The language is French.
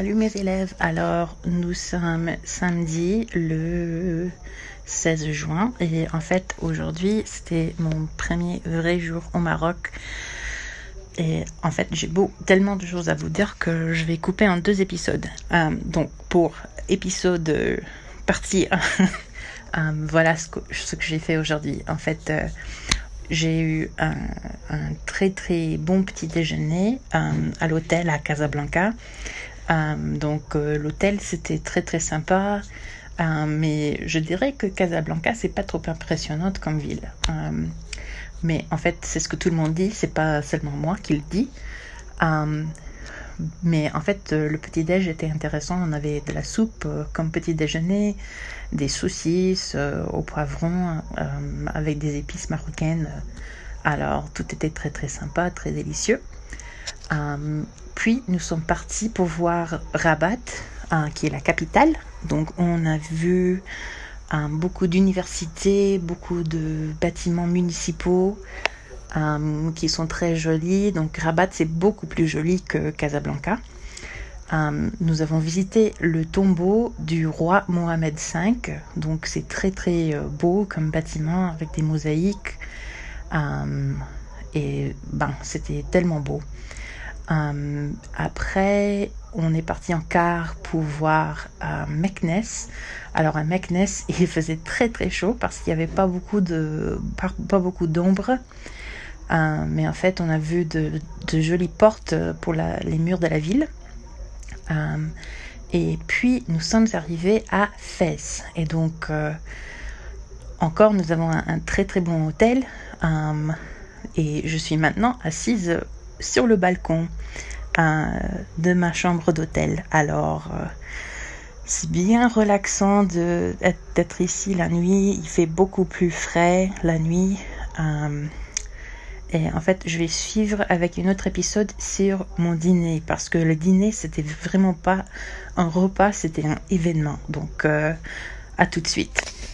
Salut mes élèves. Alors, nous sommes samedi le 16 juin et en fait, aujourd'hui, c'était mon premier vrai jour au Maroc. Et en fait, j'ai beau tellement de choses à vous dire que je vais couper en deux épisodes. Euh, donc, pour épisode euh, partie 1, euh, voilà ce que j'ai fait aujourd'hui. En fait, j'ai eu un, très très bon petit déjeuner à l'hôtel à Casablanca. Euh, donc euh, l'hôtel c'était très très sympa, euh, mais je dirais que Casablanca c'est pas trop impressionnante comme ville. mais en fait c'est ce que tout le monde dit, c'est pas seulement moi qui le dis. mais en fait le petit déj était intéressant, on avait de la soupe comme petit déjeuner, des saucisses au poivron avec des épices marocaines. Alors tout était très très sympa, très délicieux. Euh, puis nous sommes partis pour voir Rabat, euh, qui est la capitale. Donc on a vu euh, beaucoup d'universités, beaucoup de bâtiments municipaux qui sont très jolis. Donc Rabat c'est beaucoup plus joli que Casablanca. nous avons visité le tombeau du roi Mohamed V. Donc c'est très très beau comme bâtiment avec des mosaïques. et ben, c'était tellement beau. Euh, après, on est parti en car pour voir euh, Meknes. Alors à Meknes, il faisait très très chaud parce qu'il n'y avait pas beaucoup de pas, beaucoup d'ombre. Euh, mais en fait, on a vu de, jolies portes pour les murs de la ville. et puis, nous sommes arrivés à Fès. Et donc, encore, nous avons un, un, très très bon hôtel. et je suis maintenant assise sur le balcon euh, de ma chambre d'hôtel. Alors, euh, c'est bien relaxant d'être ici la nuit. Il fait beaucoup plus frais la nuit. Euh, et en fait, je vais suivre avec un autre épisode sur mon dîner parce que le dîner, c'était vraiment pas un repas, c'était un événement. Donc, à tout de suite.